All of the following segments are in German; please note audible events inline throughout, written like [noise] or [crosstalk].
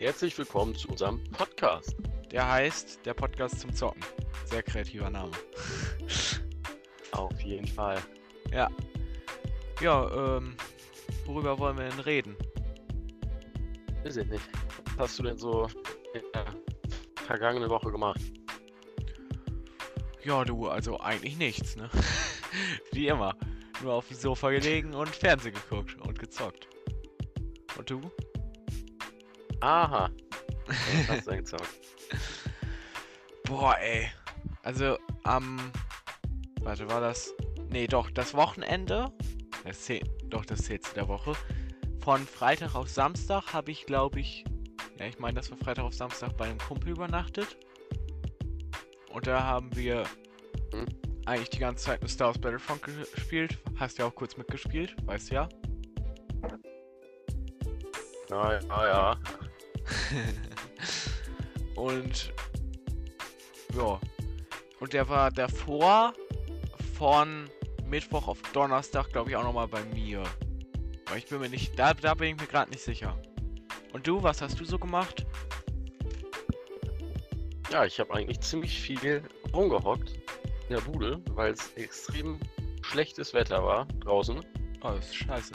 herzlich willkommen zu unserem Podcast. Der heißt Der Podcast zum Zocken. Sehr kreativer Name. [laughs] Auf jeden Fall. Ja. Ja, ähm, worüber wollen wir denn reden? Weiß ich nicht. Was hast du denn so in der vergangenen Woche gemacht? Ja, du, also eigentlich nichts, ne? [laughs] Wie immer. Nur auf dem Sofa gelegen und Fernsehen geguckt und gezockt. Und du? Aha. Hast du [laughs] denn gezockt? Boah, ey. Also am. warte, war das. Nee, doch, das Wochenende. Das zählt, doch, das zählt zu der Woche. Von Freitag auf Samstag habe ich, glaube ich. Ja, ich meine, das war Freitag auf Samstag bei einem Kumpel übernachtet. Und da haben wir Hm? eigentlich die ganze Zeit mit Star Wars Battlefront gespielt. Hast ja auch kurz mitgespielt, weißt ja. Ja, ja, ja. [laughs] und ja. Und der war davor von Mittwoch auf Donnerstag, glaube ich, auch nochmal bei mir. Aber ich bin mir nicht. Da, da bin ich mir gerade nicht sicher. Und du, was hast du so gemacht? Ja, ich habe eigentlich ziemlich viel rumgehockt in der Bude, weil es extrem schlechtes Wetter war draußen. Oh, das ist scheiße.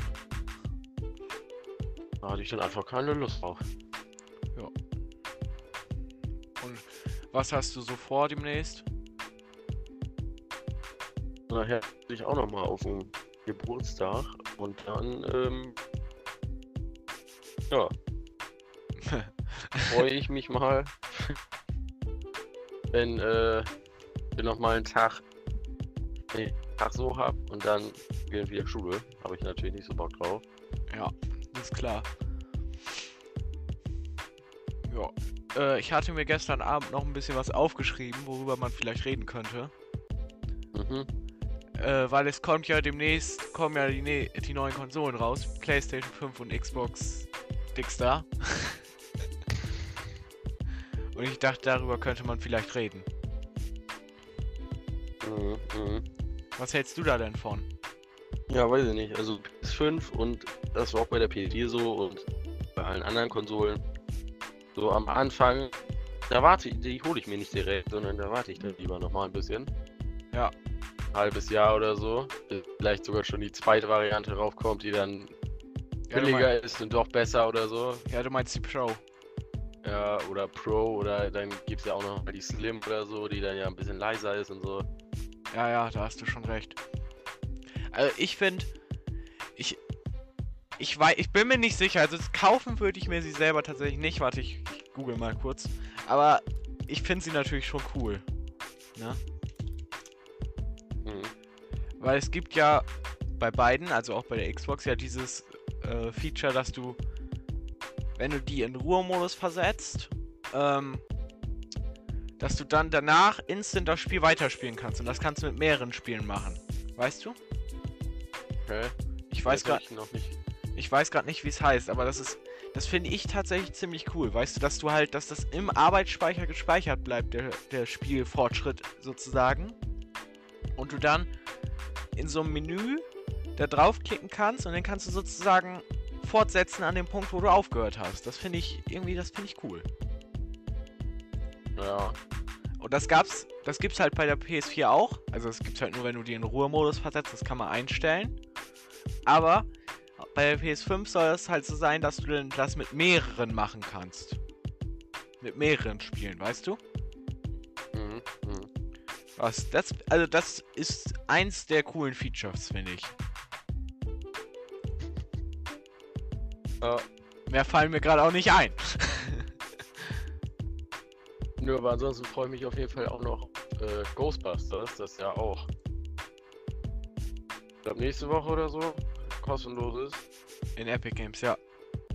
Da hatte ich dann einfach keine Lust drauf. Was hast du so vor demnächst? Nachher bin ich auch nochmal auf den Geburtstag und dann, ähm, ja, [laughs] freue ich mich mal, wenn äh, ich nochmal einen Tag, nee, Tag so hab und dann gehen wieder Schule. Habe ich natürlich nicht so Bock drauf. Ja, ist klar. Ja. Äh, ich hatte mir gestern Abend noch ein bisschen was aufgeschrieben, worüber man vielleicht reden könnte. Mhm. Äh, weil es kommt ja demnächst, kommen ja die, ne die neuen Konsolen raus. PlayStation 5 und Xbox Dickstar. [laughs] und ich dachte, darüber könnte man vielleicht reden. Mhm, mhm. Was hältst du da denn von? Ja, weiß ich nicht. Also PS5 und das war auch bei der PS4 so und bei allen anderen Konsolen. So am Anfang, da warte ich, die hole ich mir nicht direkt, sondern da warte ich dann lieber nochmal ein bisschen. Ja. halbes Jahr oder so. Vielleicht sogar schon die zweite Variante raufkommt, die dann Ja, billiger mein, ist und doch besser oder so. ja, du meinst die Pro. Ja, oder Pro oder dann gibt es ja auch noch die Slim oder so, die dann ja ein bisschen leiser ist und so. Ja, ja, da hast du schon recht. Also ich finde, ich, ich weiß, ich bin mir nicht sicher. Also kaufen würde ich mir sie selber tatsächlich nicht. Warte, ich google mal kurz. Aber ich finde sie natürlich schon cool. Ne? Mhm. Weil es gibt ja bei beiden, also auch bei der Xbox, ja dieses äh, Feature, dass du, wenn du die in Ruhemodus versetzt, ähm, dass du dann danach instant das Spiel weiterspielen kannst. Und das kannst du mit mehreren Spielen machen. Weißt du? Okay. Ich weiß gerade ich noch nicht. ich weiß gerade nicht, wie es heißt, aber das ist das finde ich tatsächlich ziemlich cool. Weißt du, dass du halt, dass das im Arbeitsspeicher gespeichert bleibt, der, der Spielfortschritt sozusagen. Und du dann in so einem Menü da draufklicken kannst und dann kannst du sozusagen fortsetzen an dem Punkt, wo du aufgehört hast. Das finde ich irgendwie, das finde ich cool. Ja. Und das gab's, das gibt's halt bei der PS4 auch. Also das gibt's halt nur, wenn du die in Ruhemodus versetzt, das kann man einstellen. Aber bei der PS5 soll es halt so sein, dass du das mit mehreren machen kannst. Mit mehreren Spielen, weißt du? Mhm. Mhm. Was, das, also das ist eins der coolen Features, finde ich. Ja. Mehr fallen mir gerade auch nicht ein. [laughs] Nö, aber ansonsten freue ich mich auf jeden Fall auch noch äh, Ghostbusters, das ja auch. Ich glaube nächste Woche oder so kostenlos ist. In Epic Games, ja.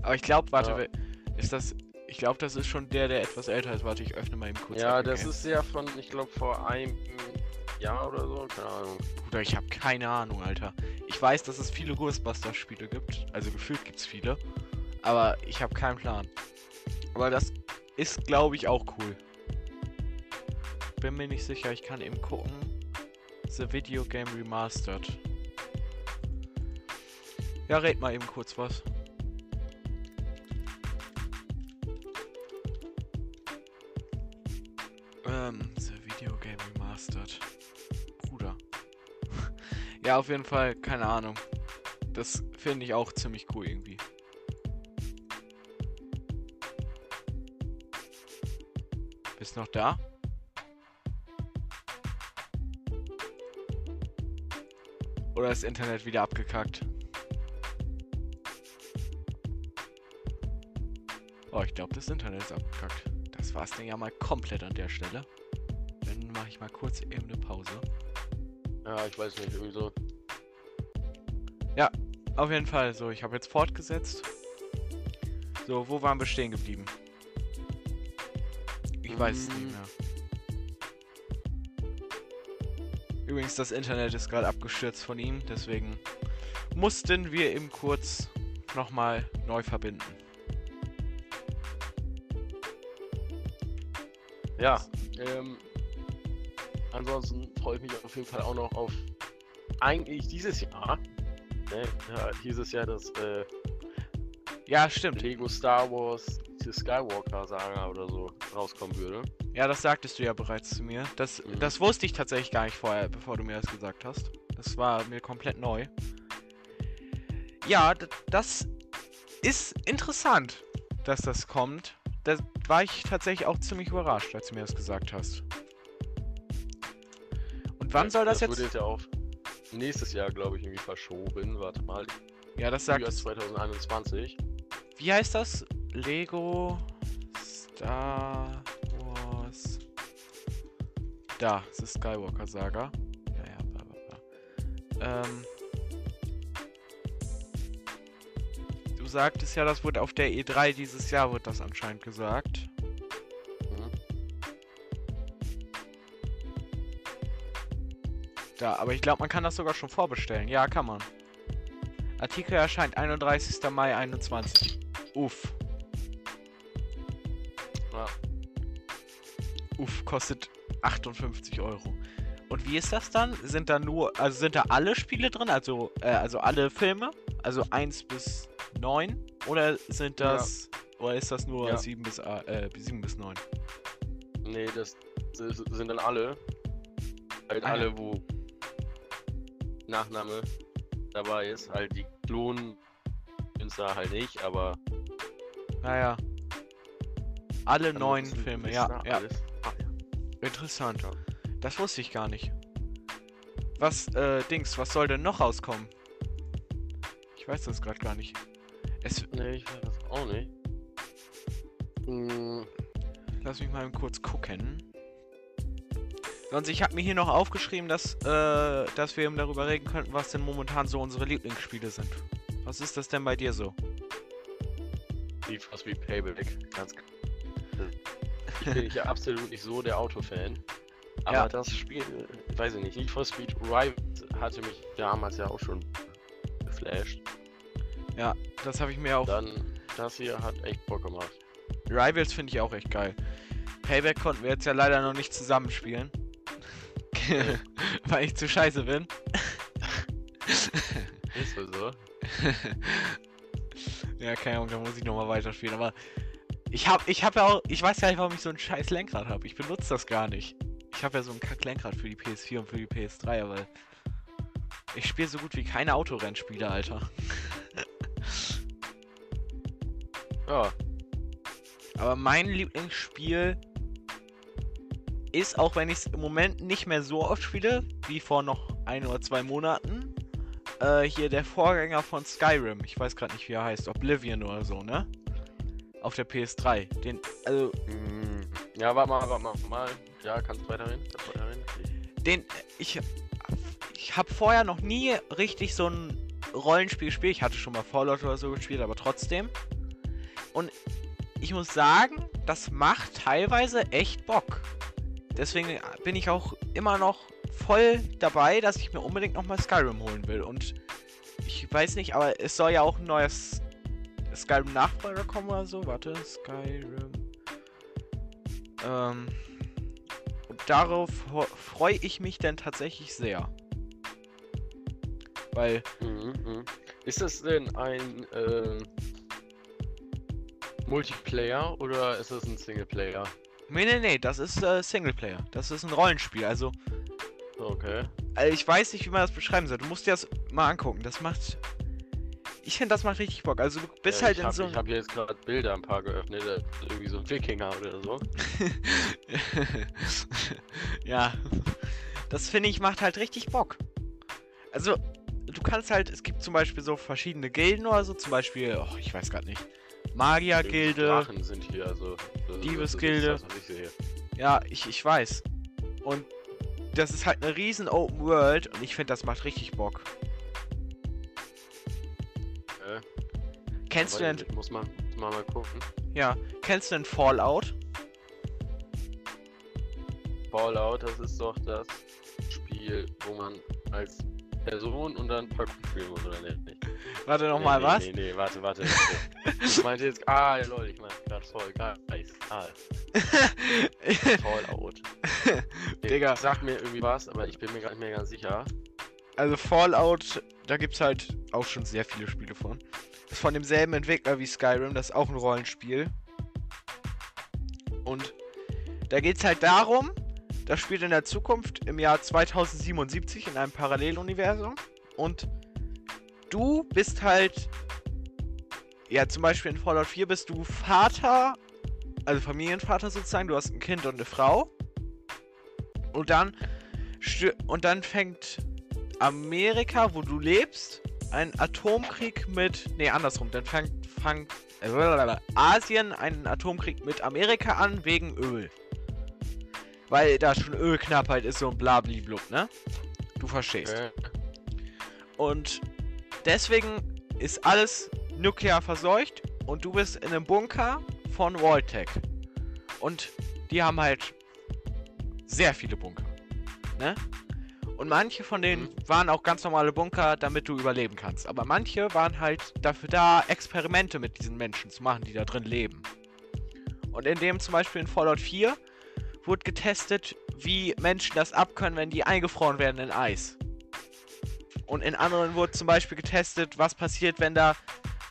Aber ich glaube, warte, Ja. ist das. Ich glaube, das ist schon der, der etwas älter ist. Warte, ich öffne mal eben kurz. Ja, Epic das Games. ist ja von, ich glaube, vor einem Jahr oder so, keine Ahnung. Bruder, ich habe keine Ahnung, Alter. Ich weiß, dass es viele Ghostbusters-Spiele gibt. Also gefühlt gibt es viele. Aber ich habe keinen Plan. Aber das ist, glaube ich, auch cool. Bin mir nicht sicher, ich kann eben gucken. The Video Game Remastered. Ja, red mal eben kurz was. Ähm, The Video Game Remastered. Bruder. [laughs] ja, auf jeden Fall, keine Ahnung. Das finde ich auch ziemlich cool irgendwie. Bist noch da? Oder ist Internet wieder abgekackt? Oh, ich glaube, das Internet ist abgekackt. Das war's dann ja mal komplett an der Stelle. Dann mache ich mal kurz eben eine Pause. Ja, ich weiß nicht, irgendwie so. Auf jeden Fall, so, ich habe jetzt fortgesetzt. So, wo waren wir stehen geblieben? Ich weiß es nicht Mm. mehr. Übrigens, das Internet ist gerade abgestürzt von ihm, deswegen mussten wir eben kurz nochmal neu verbinden. Ja, ähm, ansonsten freue ich mich auf jeden Fall auch noch auf eigentlich dieses Jahr. Ne, ja, dieses Jahr das äh, Ja, stimmt. Lego Star Wars die Skywalker Saga oder so rauskommen würde. Ja, das sagtest du ja bereits zu mir. Das, Mhm. das wusste ich tatsächlich gar nicht vorher, bevor du mir das gesagt hast. Das war mir komplett neu. Ja, das ist interessant, dass das kommt. Da war ich tatsächlich auch ziemlich überrascht, als du mir das gesagt hast. Und wann soll das, das jetzt? wurde jetzt ja auf nächstes Jahr, glaube ich, irgendwie verschoben. Warte mal, Ja, das sagt. 2021. Wie heißt das? Lego Star Wars. Da, es ist Skywalker Saga. Ja, ja, bla bla bla. Ähm. Du sagtest ja, das wurde auf der E3 dieses Jahr, wird das anscheinend gesagt. Mhm. Da, aber ich glaube, man kann das sogar schon vorbestellen. Ja, kann man. Artikel erscheint 31. Mai 21. Uff. Ja. Uff, kostet 58 Euro. Und wie ist das dann? Sind da nur, also sind da alle Spiele drin? Also, äh, also alle Filme? Also 1 bis 9? Oder sind Ja. das, oder ist das nur Ja. 7 bis, äh, 7 bis 9? Nee, das, sind dann alle. Halt Ah, ja. alle, wo Nachname dabei ist. Halt die Klonen da halt nicht, aber. Naja. Alle dann neun ist- Filme, ja, ja. alles. Ah, ja. Interessant. Ja. Das wusste ich gar nicht. Was, äh, Dings, was soll denn noch rauskommen? Ich weiß das gerade gar nicht. Es, Nee, ich weiß das auch nicht. Hm, lass mich mal kurz gucken. Sonst, ich habe mir hier noch aufgeschrieben, dass, äh, dass wir eben darüber reden könnten, was denn momentan so unsere Lieblingsspiele sind. Was ist das denn bei dir so? wie fast wie Payback. Ganz k- Ich bin ja absolut nicht so der Autofan. Aber Ja. das Spiel, äh, weiß ich nicht, Need for Speed Rivals hatte mich damals ja auch schon geflasht. Das habe ich mir auch. Dann, das hier hat echt Bock gemacht. Rivals finde ich auch echt geil. Payback konnten wir jetzt ja leider noch nicht zusammenspielen. [laughs] Weil ich zu scheiße bin. [laughs] Ist wohl so. [laughs] ja, keine Ahnung, da muss ich nochmal weiterspielen. Aber ich hab, ich hab ja auch, ich weiß gar nicht, warum ich so ein scheiß Lenkrad habe. Ich benutze das gar nicht. Ich habe ja so ein Kack-Lenkrad für die PS4 und für die PS3, aber ich spiele so gut wie keine Autorennspiele, Alter. Ja, Aber mein Lieblingsspiel ist, auch wenn ich es im Moment nicht mehr so oft spiele, wie vor noch ein oder zwei Monaten, äh, hier der Vorgänger von Skyrim. Ich weiß gerade nicht, wie er heißt. Oblivion oder so, ne? Auf der PS3. Den, also, mm, ja, warte mal, warte mal, mal. Ja, kannst weiterhin. Kannst weiterhin. den, ich, ich habe vorher noch nie richtig so ein Rollenspiel gespielt. Ich hatte schon mal Fallout oder so gespielt, aber trotzdem. Und ich muss sagen, das macht teilweise echt Bock. Deswegen bin ich auch immer noch voll dabei, dass ich mir unbedingt nochmal Skyrim holen will. Und ich weiß nicht, aber es soll ja auch ein neues Skyrim-Nachfolger kommen oder so. Warte, Skyrim. Ähm, und darauf freue ich mich dann tatsächlich sehr. Weil, Mhm, mhm. Ist das denn ein äh, Multiplayer oder ist das ein Singleplayer? Nee, nee, nee, das ist äh, Singleplayer. Das ist ein Rollenspiel. Also, Okay. äh, ich weiß nicht, wie man das beschreiben soll. Du musst dir das mal angucken. Das macht. Ich finde, das macht richtig Bock. Also, du bist Ja, halt in hab, so. Ich habe jetzt gerade Bilder ein paar geöffnet, ist irgendwie so ein Wikinger oder so. [laughs] ja. Das finde ich macht halt richtig Bock. Also, du kannst halt, es gibt zum Beispiel so verschiedene Gilden oder so, zum Beispiel, oh, ich weiß gerade nicht. Magiergilde. Drachen sind hier, also. ist- Diebesgilde. Ja, ich, ich weiß. Und das ist halt eine riesen Open World und ich finde, das macht richtig Bock. Äh, Kennst du denn, Muss man, muss man mal gucken. ja, kennst du denn Fallout? Fallout, das ist doch das Spiel, wo man als Person und dann muss, oder nicht? Warte Nee, nochmal, nee, was? Nee, nee, warte, warte. ich meinte jetzt, ah, ja, lol, ich meinte gerade voll geil. Ah, [laughs] Fallout. [laughs] Nee, Digga. Sagt mir irgendwie was, aber ich bin mir gar nicht mehr ganz sicher. also Fallout, da gibt's halt auch schon sehr viele Spiele von. Ist von demselben Entwickler wie Skyrim, das ist auch ein Rollenspiel. Und da geht's halt darum, das spielt in der Zukunft im Jahr 2077 in einem Paralleluniversum. Und du bist halt, ja zum Beispiel in Fallout 4 bist du Vater, also Familienvater sozusagen, du hast ein Kind und eine Frau. Und dann, und dann fängt Amerika, wo du lebst, einen Atomkrieg mit. Nee, andersrum. Dann fängt, fängt äh, Asien einen Atomkrieg mit Amerika an wegen Öl. Weil da schon Ölknappheit ist so ein Blablablub, ne? Du verstehst. Okay. Und deswegen ist alles nuklear verseucht und du bist in einem Bunker von Walltech. Und die haben halt sehr viele Bunker. Ne? Und manche von denen Mhm. waren auch ganz normale Bunker, damit du überleben kannst. Aber manche waren halt dafür da, Experimente mit diesen Menschen zu machen, die da drin leben. Und in dem zum Beispiel in Fallout 4 wurde getestet, wie Menschen das abkönnen, wenn die eingefroren werden in Eis. Und in anderen wurde zum Beispiel getestet, was passiert, wenn da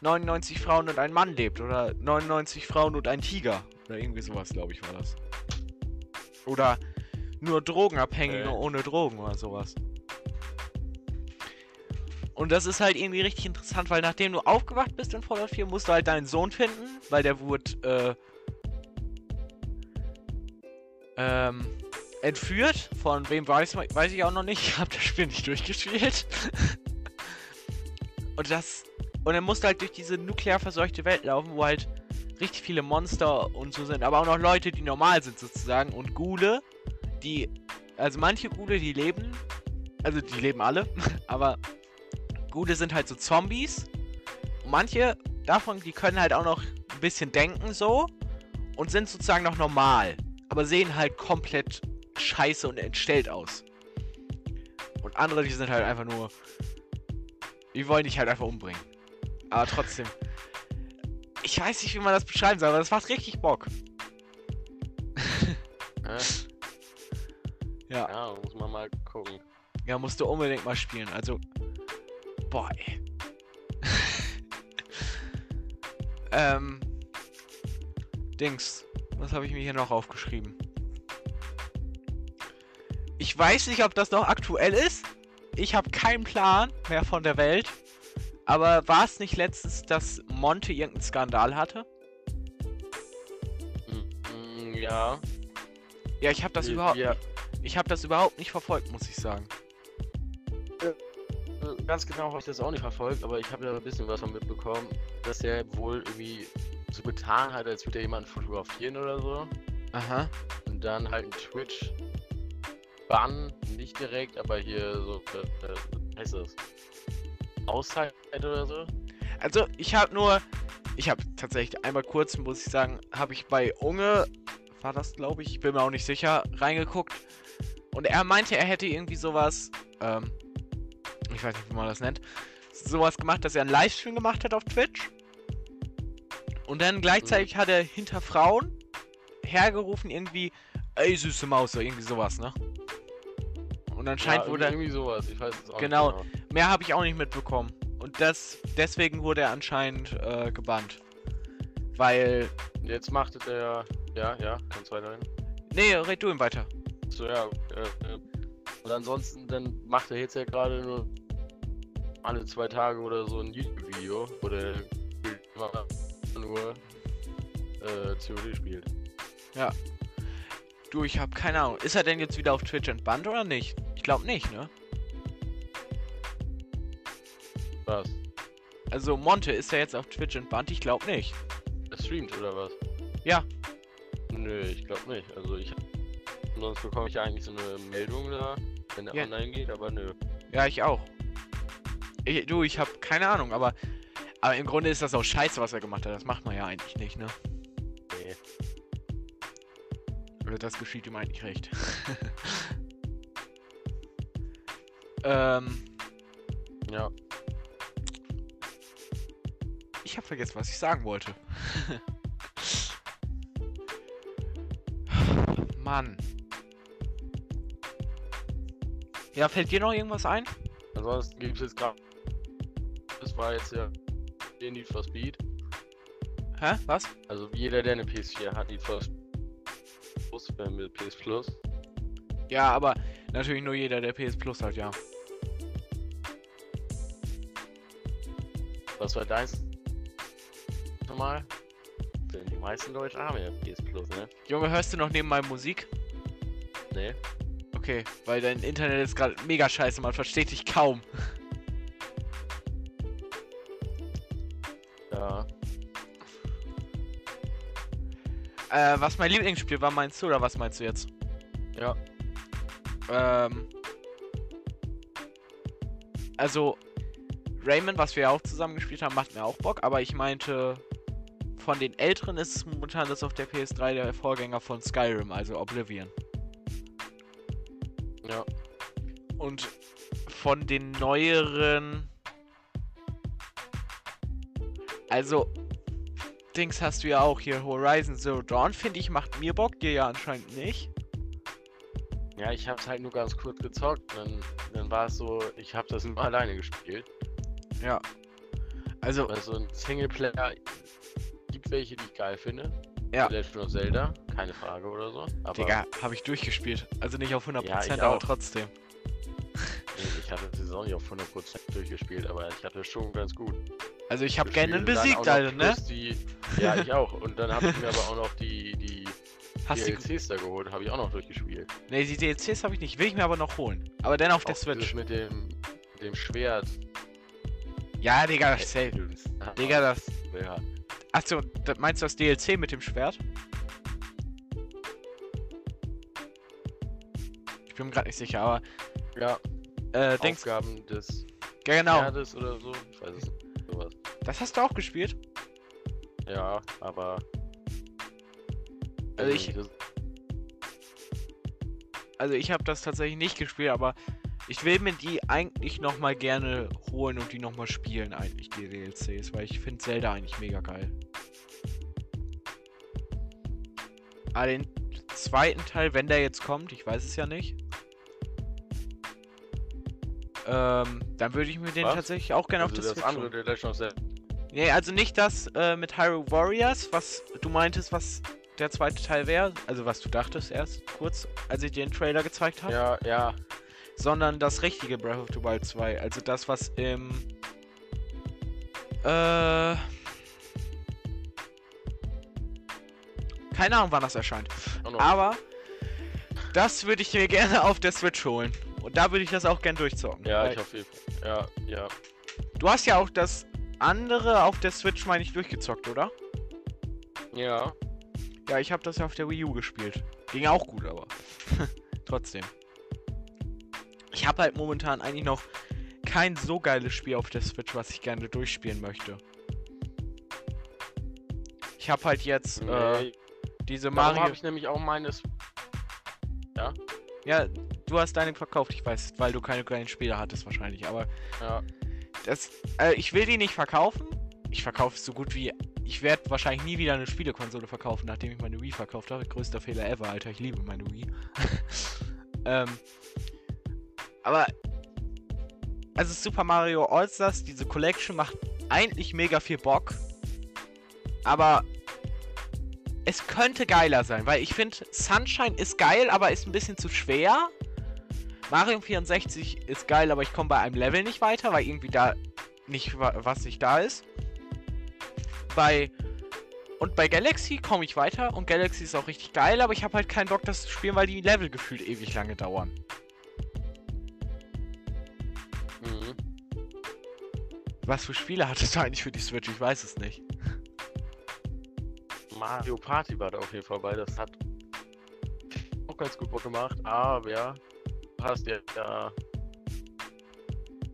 99 Frauen und ein Mann lebt. Oder 99 Frauen und ein Tiger. Oder irgendwie sowas, glaube ich, war das. Oder nur Drogenabhängige Okay. ohne Drogen oder sowas. Und das ist halt irgendwie richtig interessant, weil nachdem du aufgewacht bist in Fallout 4, musst du halt deinen Sohn finden, weil der wurde äh, ähm, entführt. Von wem weiß, weiß ich auch noch nicht. [laughs] Ich habe das Spiel nicht durchgespielt. [laughs] und das. Und er musste halt durch diese nuklear verseuchte Welt laufen, wo halt richtig viele Monster und so sind. Aber auch noch Leute, die normal sind sozusagen. Und Gule, die. Also manche Gule, die leben. Also die leben alle. [laughs] aber Gule sind halt so Zombies. Und manche davon, die können halt auch noch ein bisschen denken so. Und sind sozusagen noch normal. Aber sehen halt komplett scheiße und entstellt aus. Und andere, die sind halt einfach nur. Die wollen dich halt einfach umbringen. Aber trotzdem. Ich weiß nicht, wie man das beschreiben soll, aber das macht richtig Bock. [laughs] Ja, ja, muss man mal gucken. ja, musst du unbedingt mal spielen. Also. Boah, ey. [laughs] ähm. Dings. Was habe ich mir hier noch aufgeschrieben? Ich weiß nicht, ob das noch aktuell ist. Ich habe keinen Plan mehr von der Welt. Aber war es nicht letztens, dass Monte irgendeinen Skandal hatte? Mm, mm, Ja. Ja, ich habe das wir- überhaupt nicht. Ich habe das überhaupt nicht verfolgt, muss ich sagen. Äh, Ganz genau habe ich das auch nicht verfolgt, aber ich habe ja ein bisschen was von mitbekommen, dass er wohl irgendwie so getan hat, als würde er jemanden fotografieren oder so. Aha. Und dann halt ein Twitch Bann, nicht direkt, aber hier so, äh, äh, heißt das? Auszeit oder so. Also, ich habe nur. Ich habe tatsächlich einmal kurz, muss ich sagen, habe ich bei Unge, war das glaube ich, ich bin mir auch nicht sicher, reingeguckt. Und er meinte, er hätte irgendwie sowas, ähm, ich weiß nicht, wie man das nennt, sowas gemacht, dass er einen Livestream gemacht hat auf Twitch. Und dann gleichzeitig hat er hinter Frauen hergerufen, irgendwie, ey, süße Maus, oder irgendwie sowas, ne? Und anscheinend ja, wurde er. irgendwie sowas, ich weiß es auch Genau. nicht genau. Mehr habe ich auch nicht mitbekommen. Und das deswegen wurde er anscheinend äh, gebannt. Weil, Jetzt macht er Ja, ja, kannst weiterhin. Nee, red du ihm weiter. So, ja. Äh, äh, und ansonsten, dann macht er jetzt ja gerade nur alle zwei Tage oder so ein YouTube-Video, wo der nur äh, COD spielt. Du, ich hab keine Ahnung. Ist er denn jetzt wieder auf Twitch entbannt oder nicht? Ich glaube nicht, ne? Was? Also Monte, ist er jetzt auf Twitch entbannt? Ich glaube nicht. Er streamt oder was? Ja. Nö, ich glaube nicht. Also ich. Sonst bekomme ich ja eigentlich so eine Meldung da, wenn er Ja. online geht, aber nö. Ja, ich auch. Ich, du, ich habe keine Ahnung, aber, aber im Grunde ist das auch scheiße, was er gemacht hat. Das macht man ja eigentlich nicht, ne? Nee. Oder das geschieht ihm eigentlich recht. [laughs] ähm, Ja. ich habe vergessen, was ich sagen wollte. [laughs] Mann. Ja, fällt dir noch irgendwas ein? Ansonsten gibt es jetzt gerade. Das war jetzt ja den Need for Speed. Hä? Was? Also jeder, der eine PS4 hat, Need for Speed Plus, mit PS Plus. Ja, aber natürlich nur jeder, der PS Plus hat, ja. Was war deins? Nochmal? Denn die meisten Leute haben ja PS Plus, ne? Junge, hörst du noch nebenbei Musik? Nee. Okay, weil dein Internet ist gerade mega scheiße, man versteht dich kaum. [laughs] Äh, was mein Lieblingsspiel war, meinst du, oder was meinst du jetzt? Ja. Ähm. Also, Rayman, was wir ja auch zusammen gespielt haben, macht mir auch Bock, aber ich meinte, von den älteren ist es momentan das auf der PS3 der Vorgänger von Skyrim, also Oblivion. Ja. Und von den neueren. Also, Dings hast du ja auch hier, Horizon Zero Dawn, finde ich, macht mir Bock, dir ja anscheinend nicht. Ja, ich hab's halt nur ganz kurz gezockt. Dann, dann war es so, ich hab das nur [laughs] alleine gespielt. Ja. Also, Weil so ein Singleplayer gibt welche, die ich geil finde. Ja. The Legend of Zelda, keine Frage oder so. Aber Digga, habe ich durchgespielt. Also nicht auf 100%, Ja, aber auch. trotzdem. ich hatte die Saison nicht auf 100% durchgespielt, aber ich hatte schon ganz gut. Also ich habe dann besiegt, Alter, ne? Die, ja, ich auch. Und dann habe ich mir aber auch noch die, die Hast du... DLCs da geholt, habe ich auch noch durchgespielt. Ne, die DLCs habe ich nicht. Will ich mir aber noch holen. Aber dann auf der Auch Switch. mit dem, dem Schwert. Ja, Digga, das safe. Digga, das... Ja, Achso, meinst du das DLC mit dem Schwert? Ich bin mir gerade nicht sicher, aber... ja Äh, denkst... Aufgaben des Ja, genau. Schwertes oder so. Ich weiß es nicht. Das hast du auch gespielt? Ja, aber. Also ich- Also ich habe das tatsächlich nicht gespielt, aber ich will mir die eigentlich nochmal gerne holen und die nochmal spielen, eigentlich, die DLCs, weil ich finde Zelda eigentlich mega geil. Aber den zweiten Teil, wenn der jetzt kommt, ich weiß es ja nicht, ähm, dann würde ich mir den Was? tatsächlich auch gerne also auf das das andere, der Legend of Zelda. Nee, also nicht das äh, mit Hyrule Warriors, was du meintest, was der zweite Teil wäre, also was du dachtest erst kurz, als ich dir den Trailer gezeigt habe. Ja, ja. sondern das richtige Breath of the Wild 2. Also das, was im. Äh. Keine Ahnung, wann das erscheint. Auch noch. Aber das würde ich mir [laughs] gerne auf der Switch holen. Und da würde ich das auch gerne durchzocken. ja, ich Fall. Ja, ja. du hast ja auch das andere auf der Switch, meine ich, durchgezockt, oder? Ja. Ja, ich habe das ja auf der Wii U gespielt. Ging auch gut, aber [laughs] trotzdem. Ich habe halt momentan eigentlich noch kein so geiles Spiel auf der Switch, was ich gerne durchspielen möchte. Ich habe halt jetzt äh, Nee, diese Darum Mario. habe ich nämlich auch meines. Ja, du hast deine verkauft, ich weiß, weil du keine kleinen Spiele hattest wahrscheinlich. Aber Ja. Das, äh, ich will die nicht verkaufen. Ich verkaufe so gut wie. Ich werde wahrscheinlich nie wieder eine Spielekonsole verkaufen, nachdem ich meine Wii verkauft habe. Größter Fehler ever, Alter. Ich liebe meine Wii. [laughs] ähm, aber also Super Mario All-Stars, diese Collection macht eigentlich mega viel Bock. Aber es könnte geiler sein, weil ich finde, Sunshine ist geil, aber ist ein bisschen zu schwer. Mario 64 ist geil, aber ich komme bei einem Level nicht weiter, weil irgendwie da nicht was nicht da ist. Bei und bei Galaxy komme ich weiter und Galaxy ist auch richtig geil, aber ich habe halt keinen Bock, das zu spielen, weil die Level gefühlt ewig lange dauern. Mhm. Was für Spiele hattest du eigentlich für die Switch? Ich weiß es nicht. Mario Party war da auf jeden Fall bei. Das hat auch ganz gut Bock gemacht. Aber ja, hast ja, ja.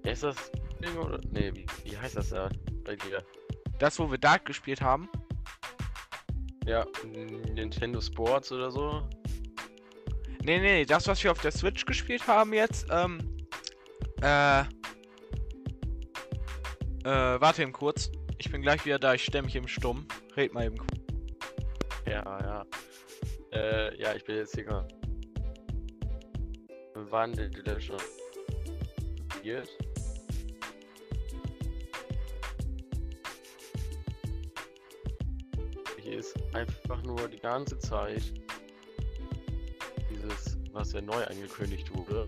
Ist das oder? Nee, wie, wie heißt das da dir? Das, wo wir Dart gespielt haben? Ja, Nintendo Sports oder so. Nee, nee, das, was wir auf der Switch gespielt haben jetzt, ähm, äh, äh, warte eben kurz. Ich bin gleich wieder da, ich stelle mich eben stumm. Red mal eben. Ja, ja. Äh, ja, ich bin jetzt hier gerade. Wann denn schon? Jetzt? Hier ist einfach nur die ganze Zeit dieses, was ja neu angekündigt wurde.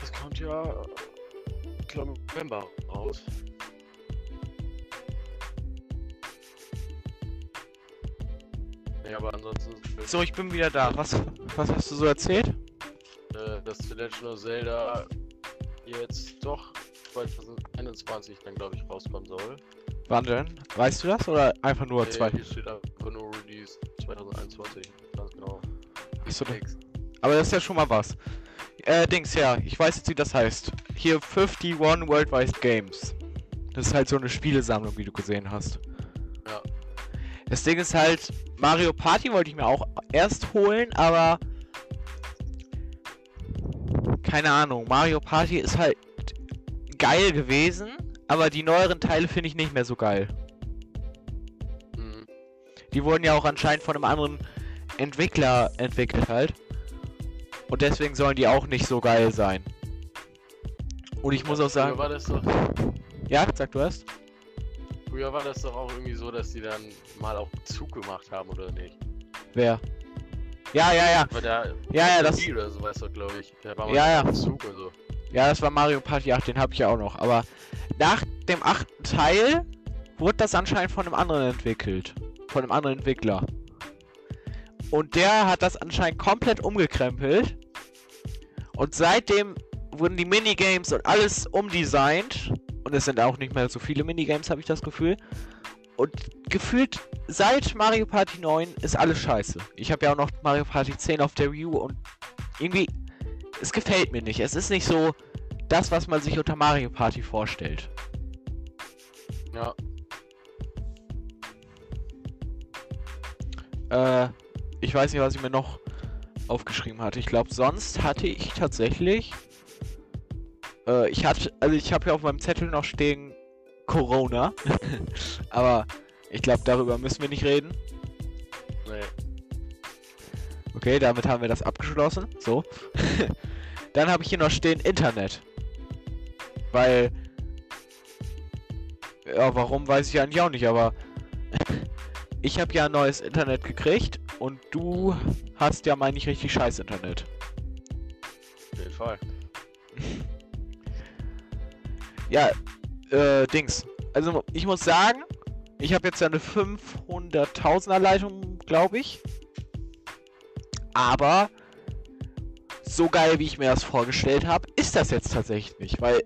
Das kommt ja, glaube, November raus. Ja, aber ansonsten. So, ich bin wieder da. Was, was hast du so erzählt? Äh, dass The Legend of Zelda jetzt doch 2021 dann, glaube ich, rauskommen soll. Wann denn? Weißt du das oder einfach nur nee, zwei? Hier steht einfach nur Release 2021, ganz genau. Achso, aber das ist ja schon mal was. Äh, Dings, ja, ich weiß jetzt, wie das heißt. Hier 51 Worldwide Games. Das ist halt so eine Spielesammlung, wie du gesehen hast. Ja. Das Ding ist halt, Mario Party wollte ich mir auch erst holen, aber keine Ahnung, Mario Party ist halt geil gewesen, aber die neueren Teile finde ich nicht mehr so geil. Mhm. Die wurden ja auch anscheinend von einem anderen Entwickler entwickelt halt. Und deswegen sollen die auch nicht so geil sein. Und ich muss auch sagen. War das doch... Ja, sag du hast. Früher war das doch auch irgendwie so, dass die dann mal auch Zug gemacht haben, oder nicht? Wer? Ja, ja, ja. Der ja, ja, das. Oder so, weißt du, glaube ich. Der war mal ja, ja. Zug und so. Ja, das war Mario Party 8, den habe ich ja auch noch. Aber nach dem achten Teil wurde das anscheinend von einem anderen entwickelt. Von einem anderen Entwickler. Und der hat das anscheinend komplett umgekrempelt. Und seitdem wurden die Minigames und alles umdesignt es sind auch nicht mehr so viele Minigames, habe ich das Gefühl. Und gefühlt seit Mario Party 9 ist alles scheiße. Ich habe ja auch noch Mario Party 10 auf der Wii U und irgendwie, es gefällt mir nicht. Es ist nicht so das, was man sich unter Mario Party vorstellt. Ja. Äh, ich weiß nicht, was ich mir noch aufgeschrieben hatte. Ich glaube, sonst hatte ich tatsächlich äh, ich hatte, also ich habe hier auf meinem Zettel noch stehen Corona. [laughs] Aber ich glaube, darüber müssen wir nicht reden. Nee. Okay, damit haben wir das abgeschlossen. So. [laughs] Dann habe ich hier noch stehen Internet. Weil. Ja, warum weiß ich eigentlich auch nicht, aber. [laughs] ich habe ja ein neues Internet gekriegt und du hast ja, meine ich, richtig scheiß Internet. Auf jeden Fall. Ja, äh, Dings. Also, ich muss sagen, ich habe jetzt ja eine 500.000er Leitung, glaube ich. Aber so geil, wie ich mir das vorgestellt habe, ist das jetzt tatsächlich nicht, weil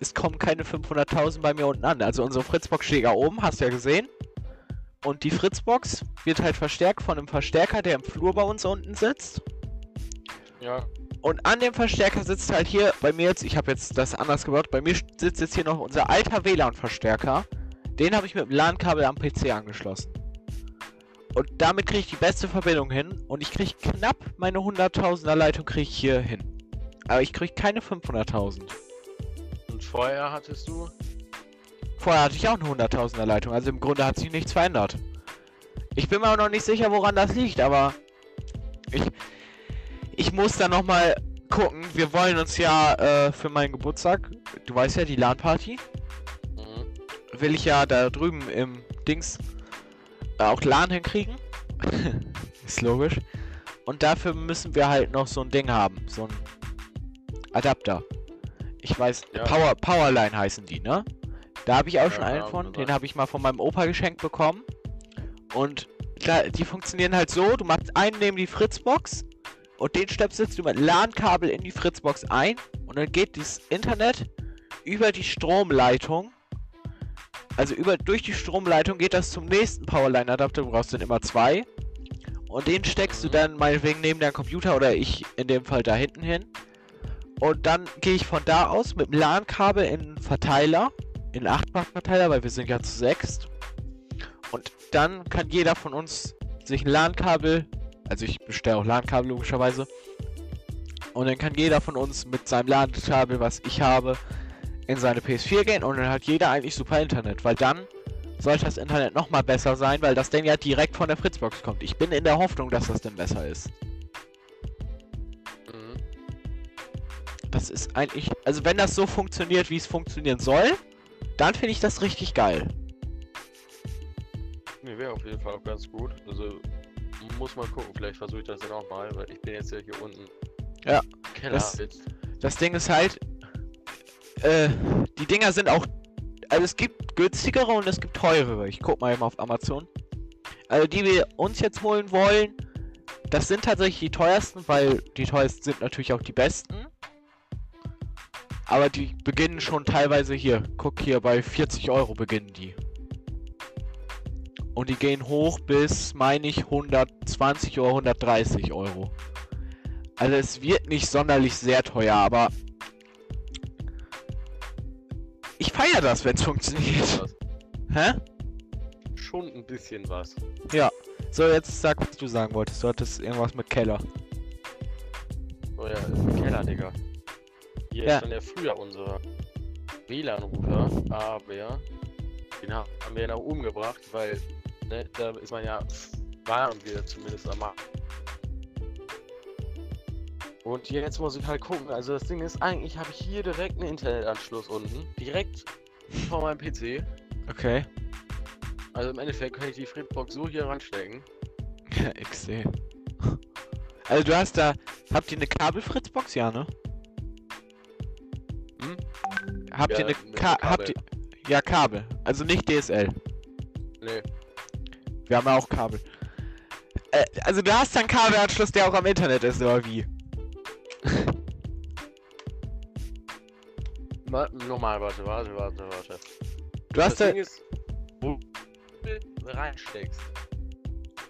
es kommen keine 500.000 bei mir unten an. Also unsere Fritzbox steht da oben, hast du ja gesehen. Und die Fritzbox wird halt verstärkt von einem Verstärker, der im Flur bei uns unten sitzt. Ja. Und an dem Verstärker sitzt halt hier bei mir jetzt, ich habe jetzt das anders gebaut, bei mir sitzt jetzt hier noch unser alter WLAN-Verstärker. Den habe ich mit dem LAN-Kabel am PC angeschlossen. Und damit kriege ich die beste Verbindung hin. Und ich kriege knapp meine 100.000er Leitung kriege ich hier hin. Aber ich kriege keine 500.000. Und vorher hattest du? Vorher hatte ich auch eine 100.000er Leitung. Also im Grunde hat sich nichts verändert. Ich bin mir auch noch nicht sicher, woran das liegt, aber muss da nochmal gucken. Wir wollen uns ja äh, für meinen Geburtstag, du weißt ja, die LAN-Party, mhm. will ich ja da drüben im Dings auch LAN hinkriegen. [laughs] ist logisch. Und dafür müssen wir halt noch so ein Ding haben. So ein Adapter. Ich weiß, Ja. Power, Powerline heißen die, ne? Da habe ich auch Ja, schon einen ja, von. Den habe ich mal von meinem Opa geschenkt bekommen. Und da, die funktionieren halt so: du machst einen neben die Fritzbox und den stöpselst du mit LAN-Kabel in die Fritzbox ein und dann geht dieses Internet über die Stromleitung. Also über, durch die Stromleitung geht das zum nächsten Powerline-Adapter, du brauchst dann immer zwei. Und den steckst du Mhm. dann meinetwegen neben deinen Computer oder ich in dem Fall da hinten hin. Und dann gehe ich von da aus mit dem LAN-Kabel in einen Verteiler, in einen 8-Bach-Verteiler, weil wir sind ja zu sechst. Und dann kann jeder von uns sich ein LAN-Kabel, also ich bestelle auch LAN-Kabel logischerweise. Und dann kann jeder von uns mit seinem LAN-Kabel, was ich habe, in seine PS4 gehen und dann hat jeder eigentlich super Internet, weil dann sollte das Internet nochmal besser sein, weil das Ding ja direkt von der Fritzbox kommt. Ich bin in der Hoffnung, dass das denn besser ist. Mhm. Das ist eigentlich, also wenn das so funktioniert, wie es funktionieren soll, dann finde ich das richtig geil. Nee, wäre auf jeden Fall auch ganz gut. Also muss man gucken, vielleicht versuche ich das dann auch mal, weil ich bin jetzt ja hier unten. Ja, Keller das-. Das Ding ist halt, äh, die Dinger sind auch, also es gibt günstigere und es gibt teurere. Ich guck mal eben auf Amazon. Also die wir uns jetzt holen wollen, das sind tatsächlich die teuersten, weil die teuersten sind natürlich auch die besten. Aber die beginnen schon teilweise hier. Guck hier, bei 40 Euro beginnen die. Und die gehen hoch bis, meine ich, 120 oder 130 Euro. Also es wird nicht sonderlich sehr teuer, aber ich feiere das, wenn es funktioniert. Was. Hä? Schon ein bisschen was. So, jetzt sag, was du sagen wolltest. Du hattest irgendwas mit Keller. Oh ja, im Keller, Digga. Hier Ja. ist dann ja früher unser WLAN-Router, aber den haben wir nach oben gebracht, weil ne, da ist man ja, waren wir zumindest am Markt. Und jetzt muss ich halt gucken, also das Ding ist, eigentlich habe ich hier direkt einen Internetanschluss unten, direkt vor meinem PC. Okay. Also im Endeffekt kann ich die Fritzbox so hier ranstecken. XD. Also du hast da, habt ihr eine Kabelfritzbox? Ja, ne? Hm? Habt Ja, ihr eine mit Ka Kabel. habt ihr Ja, Kabel. Also nicht DSL. Nee, Wir haben ja auch Kabel. Äh, also du hast dann Kabelanschluss, der auch am Internet ist, oder wie? Ma nochmal, warte, warte, warte, warte. Du hast das da. Ding ist, wo du reinsteckst.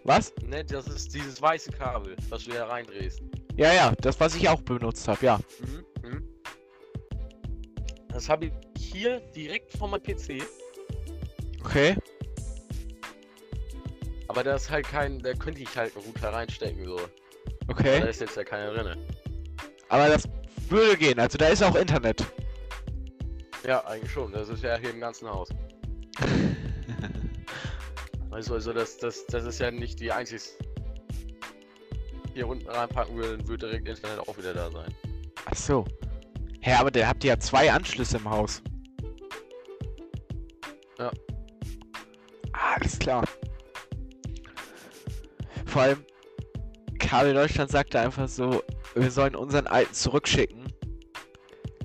Was? Ne, das ist dieses weiße Kabel, was du hier reindrehst. Ja, ja, das, was ich auch benutzt habe, ja. Mhm. Mhm. Das habe ich hier direkt vor meinem PC, Okay. Aber da ist halt kein, da könnte ich halt einen Router reinstecken, so. Da Okay. ist jetzt ja keiner drin. Aber das würde gehen. Also da ist auch Internet. Ja, eigentlich schon. Das ist ja hier im ganzen Haus. [laughs] Also, also das, das, das ist ja nicht die einzige. Hier unten reinpacken will, dann wird direkt Internet auch wieder da sein. Ach so. Hä, aber da habt ihr ja zwei Anschlüsse im Haus. Ja. Alles klar. Vor allem, Kabel Deutschland sagte einfach so, wir sollen unseren alten zurückschicken.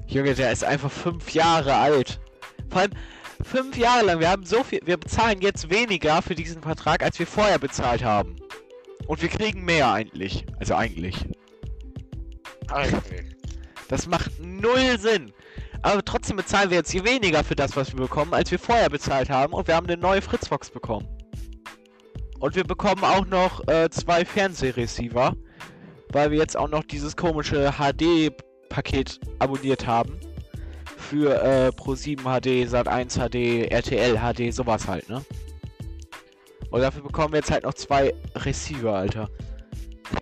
Junge, der ist einfach fünf Jahre alt. Vor allem, fünf Jahre lang, wir haben so viel, wir bezahlen jetzt weniger für diesen Vertrag, als wir vorher bezahlt haben. Und wir kriegen mehr eigentlich. Also eigentlich. Eigentlich. Das macht null Sinn. Aber trotzdem bezahlen wir jetzt hier weniger für das, was wir bekommen, als wir vorher bezahlt haben. Und wir haben eine neue Fritzbox bekommen. Und wir bekommen auch noch äh, zwei Fernsehreceiver. Weil wir jetzt auch noch dieses komische HD-Paket abonniert haben. Für äh, Pro7 HD, Sat1 HD, RTL HD, sowas halt, ne? Und dafür bekommen wir jetzt halt noch zwei Receiver, Alter.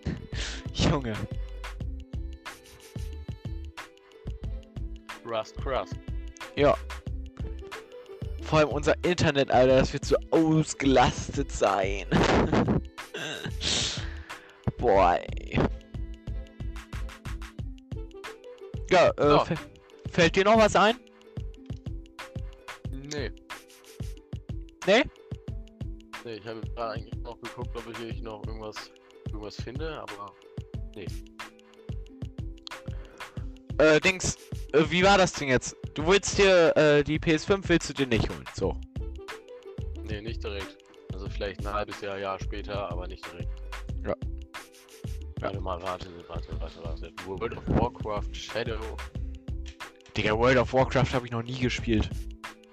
[laughs] Junge. Rust, Crust. Ja. Vor allem unser Internet, Alter, das wird so ausgelastet sein. [laughs] Boah. Ja, äh, Ja. fä- fällt dir noch was ein? Nee. Nee? Nee, ich habe gerade eigentlich noch geguckt, ob ich hier noch irgendwas, irgendwas finde, aber Äh, Dings, äh, wie war das Ding jetzt? Du willst dir, äh, die PS5 willst du dir nicht holen, so. nee, nicht direkt. Also vielleicht ein halbes Jahr, Jahr später, aber nicht direkt. Ja. Warte mal, warte, warte, warte, warte. World of Warcraft Shadow. Digga, World of Warcraft habe ich noch nie gespielt.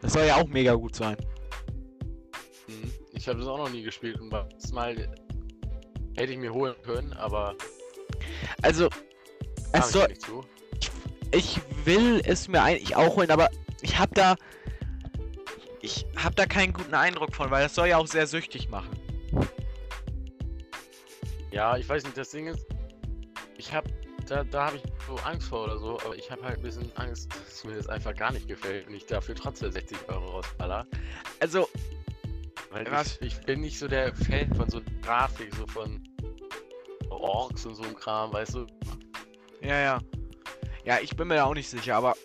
Das soll ja auch mega gut sein. Hm, Ich habe das auch noch nie gespielt und was mal hätte ich mir holen können, aber Also, es ich soll, nicht zu. Ich will es mir eigentlich auch holen, aber ich habe da, ich habe da keinen guten Eindruck von, weil das soll ja auch sehr süchtig machen. Ja, ich weiß nicht, das Ding ist, ich habe, da, da habe ich so Angst vor oder so, aber ich habe halt ein bisschen Angst, dass mir das einfach gar nicht gefällt und ich dafür trotzdem 60 Euro rausballer. Also, Weil Was? ich, ich bin nicht so der Fan von so Grafik, so von Orks und so einem Kram, weißt du? ja, ja. Ja, ich bin mir da auch nicht sicher, aber.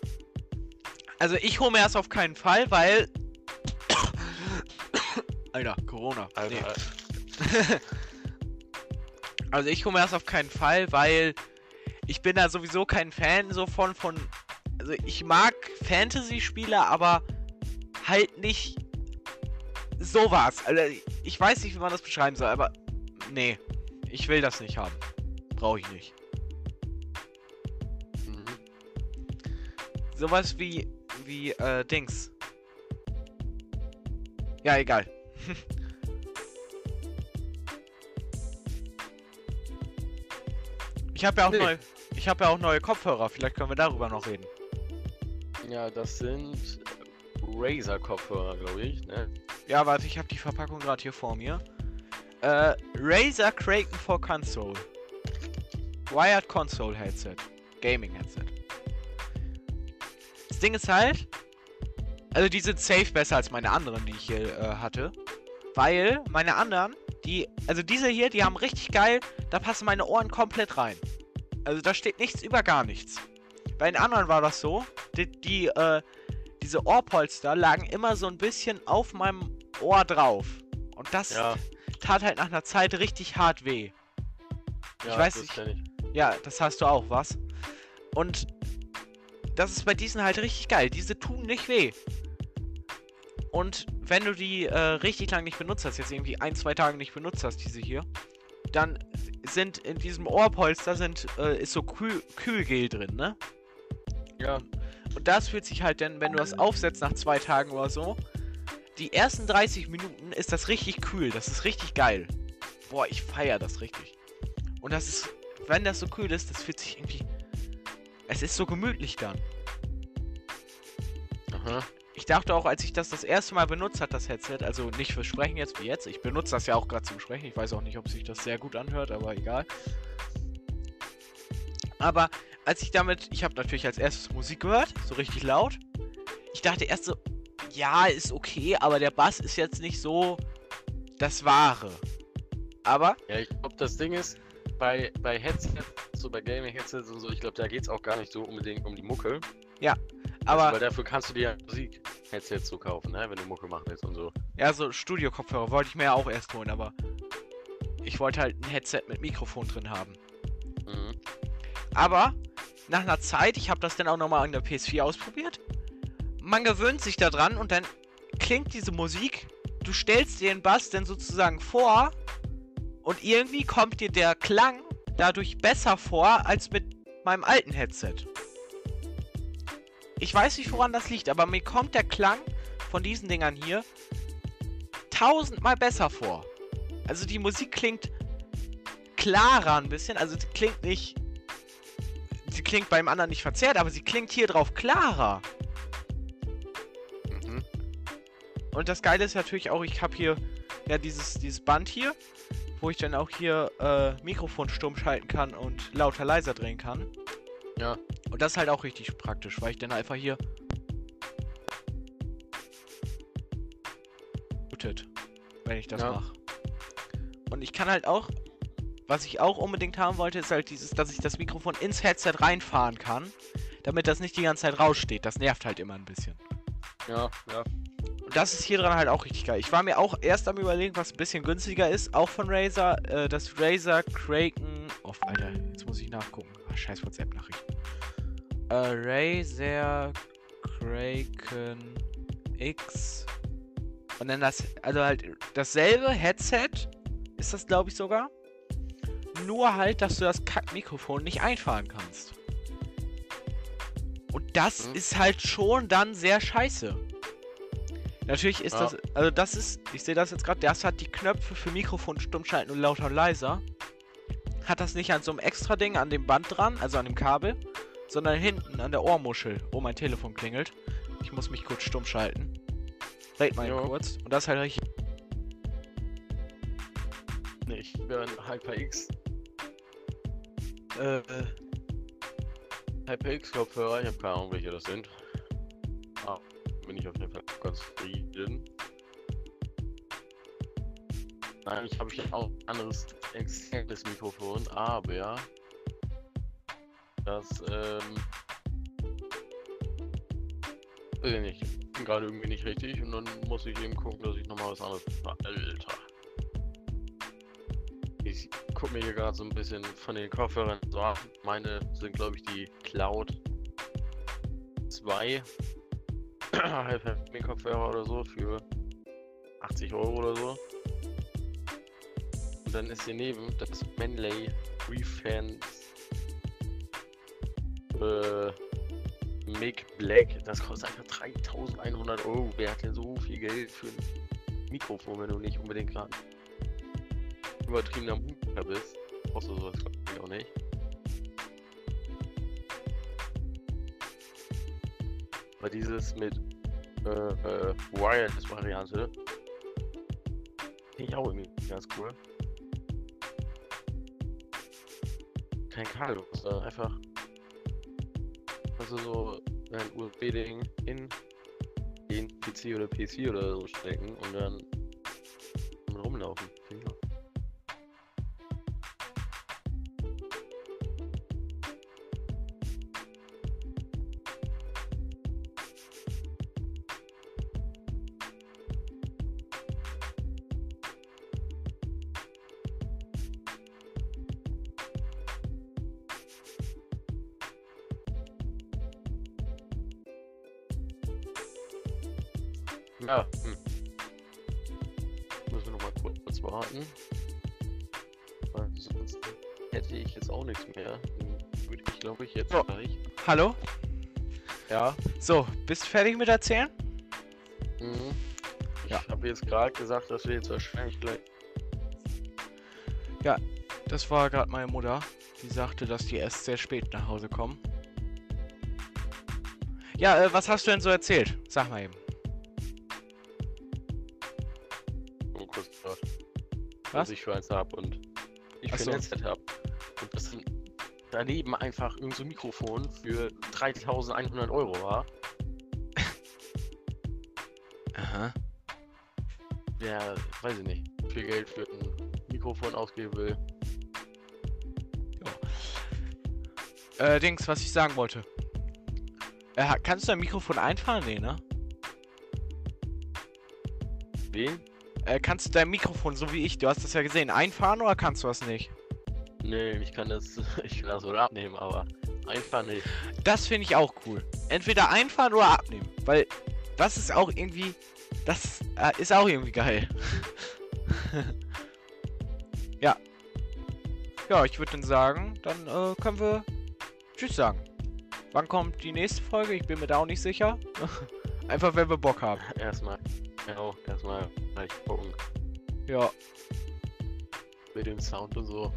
Also, ich hole mir das auf keinen Fall, weil. [coughs] Alter, Corona. Also, Nee. [laughs] Also ich hole mir das auf keinen Fall, weil ich bin da sowieso kein Fan so von von also ich mag Fantasy-Spiele, aber halt nicht sowas. Also ich weiß nicht, wie man das beschreiben soll, aber nee, ich will das nicht haben. Brauche ich nicht. Sowas wie wie äh, Dings. Ja, egal. ich habe ja auch Nee. neue ich habe ja auch neue Kopfhörer, vielleicht können wir darüber noch reden. Ja, das sind Razer-Kopfhörer, glaube ich, ne? Ja, warte, ich habe die Verpackung gerade hier vor mir. Äh, Razer Kraken for Console. Wired Console Headset. Gaming Headset. Ding ist halt, also die sind safe besser als meine anderen, die ich hier äh, hatte. Weil meine anderen, die, also diese hier, die haben richtig geil, da passen meine Ohren komplett rein. Also da steht nichts über gar nichts. Bei den anderen war das so, die, die äh, diese Ohrpolster lagen immer so ein bisschen auf meinem Ohr drauf. Und das Ja, tat halt nach einer Zeit richtig hart weh. ja, weiß das nicht. ich. Ja, das hast du auch, was? Und das ist bei diesen halt richtig geil. Diese tun nicht weh. Und wenn du die äh, richtig lang nicht benutzt hast, jetzt irgendwie ein, zwei Tage nicht benutzt hast, diese hier, dann sind in diesem Ohrpolster sind, äh, ist so Kühl Kühlgel drin, ne? Ja, Und das fühlt sich halt dann, wenn du das aufsetzt nach zwei Tagen oder so, die ersten 30 Minuten ist das richtig kühl. Das ist richtig geil. Boah, ich feiere das richtig. Und das ist, wenn das so kühl ist, das fühlt sich irgendwie. Es ist so gemütlich dann. aha. Ich dachte auch, als ich das das erste Mal benutzt hat, das Headset, also nicht für Sprechen jetzt wie jetzt. Ich benutze das ja auch gerade zum Sprechen. Ich weiß auch nicht, ob sich das sehr gut anhört, aber egal. Aber als ich damit, ich habe natürlich als erstes Musik gehört, so richtig laut. Ich dachte erst so, ja, ist okay, aber der Bass ist jetzt nicht so das Wahre. Aber, Ja, ich glaube, das Ding ist, bei, bei Headsets, so bei Gaming-Headsets und so, ich glaube, da geht es auch gar nicht so unbedingt um die Mucke. aber, weil dafür kannst du dir ja Musik-Headsets so kaufen, ne? wenn du Mucke machen willst und so. ja, so Studio-Kopfhörer wollte ich mir ja auch erst holen, aber ich wollte halt ein Headset mit Mikrofon drin haben. Mhm. Aber nach einer Zeit, ich habe das dann auch nochmal an der PS4 ausprobiert, man gewöhnt sich daran und dann klingt diese Musik, du stellst dir den Bass dann sozusagen vor und irgendwie kommt dir der Klang dadurch besser vor als mit meinem alten Headset. Ich weiß nicht, woran das liegt, aber mir kommt der Klang von diesen Dingern hier tausendmal besser vor. Also die Musik klingt klarer ein bisschen, also die klingt nicht sie klingt beim anderen nicht verzerrt, aber sie klingt hier drauf klarer. Mhm. Und das Geile ist natürlich auch, ich habe hier ja dieses, dieses Band hier, wo ich dann auch hier äh, Mikrofon stumm schalten kann und lauter leiser drehen kann. Ja. Und das ist halt auch richtig praktisch, weil ich dann einfach hier wenn ich das Ja. mache. Und ich kann halt auch, was ich auch unbedingt haben wollte, ist halt dieses, dass ich das Mikrofon ins Headset reinfahren kann, damit das nicht die ganze Zeit raussteht. Das nervt halt immer ein bisschen. Ja, ja. Das ist hier dran halt auch richtig geil. Ich war mir auch erst am überlegen, was ein bisschen günstiger ist, auch von Razer, äh, das Razer Kraken. Oh, Alter, jetzt muss ich nachgucken. Ach, scheiß WhatsApp-Nachrichten. Äh, Razer Kraken X. Und dann das, also halt dasselbe Headset ist das, glaube ich, sogar. Nur halt, dass du das Kack-Mikrofon nicht einfahren kannst. Und das Mhm. ist halt schon dann sehr scheiße. Natürlich ist Ja. das, also das ist, ich sehe das jetzt gerade, das hat die Knöpfe für Mikrofon stumm schalten und lauter und leiser. Hat das nicht an so einem extra Ding an dem Band dran, also an dem Kabel, sondern hinten an der Ohrmuschel. Oh, mein Telefon klingelt. Ich muss mich kurz stumm schalten. Red mal kurz. Und das ist halt richtig. Nee, ich bin ein HyperX. Äh, äh, HyperX-Kopfhörer, ich habe keine Ahnung, welche das sind. Bin ich auf jeden Fall ganz zufrieden. Habe ich ja auch ein anderes externes Mikrofon, aber das, ähm, weiß ich nicht, bin gerade irgendwie nicht richtig und dann muss ich eben gucken, dass ich nochmal was anderes. Alter. Ich gucke mir hier gerade so ein bisschen von den Kopfhörern so an. Meine sind, glaube ich, die Cloud 2 [laughs] Kopfhörer oder so für 80 Euro oder so. Und dann ist hier neben das Manley Refans äh, Mic Black. Das kostet einfach 3100 Euro. Wer hat denn so viel Geld für ein Mikrofon, wenn du nicht unbedingt gerade übertriebener Musiker bist? Brauchst du sowas glaub ich auch nicht. Aber dieses mit äh, äh, Wireless-Variante finde ich auch irgendwie ganz cool. Kein Kabel, da einfach also so ein USB-Ding in den PC oder PC oder so stecken und dann rumlaufen. So, bist du fertig mit erzählen? Mhm. Ich Ja. habe jetzt gerade gesagt, dass wir jetzt wahrscheinlich gleich. Das war gerade meine Mutter. Die sagte, dass die erst sehr spät nach Hause kommen. Ja, äh, was hast du denn so erzählt? Sag mal eben. nur kurz Was? was ich für eins habe und ich Ach für so. ein Headset habe. Und das dann daneben einfach irgend so ein Mikrofon für 3100 Euro war. Aha. Wer, weiß ich nicht, viel Geld für ein Mikrofon ausgeben will. Äh, Dings, was ich sagen wollte. Äh, kannst du dein Mikrofon einfahren? Nee, ne? Wen? Äh, kannst du dein Mikrofon, so wie ich, du hast das ja gesehen, einfahren oder kannst du das nicht? Nee, ich kann das, [laughs] ich kann das wohl abnehmen, aber einfach nicht. Das finde ich auch cool. Entweder einfahren oder abnehmen. Weil das ist auch irgendwie. Das äh, ist auch irgendwie geil. [laughs] ja. Ja, ich würde dann sagen, dann äh, können wir Tschüss sagen. Wann kommt die nächste Folge? Ich bin mir da auch nicht sicher. [laughs] Einfach wenn wir Bock haben. Erstmal, genau, erstmal gleich gucken Ja, mit dem Sound und so.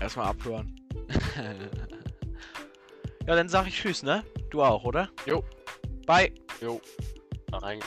Erstmal abhören. [laughs] ja, dann sag ich Tschüss, ne? Du auch, oder? Jo. Bye. Jo, rein.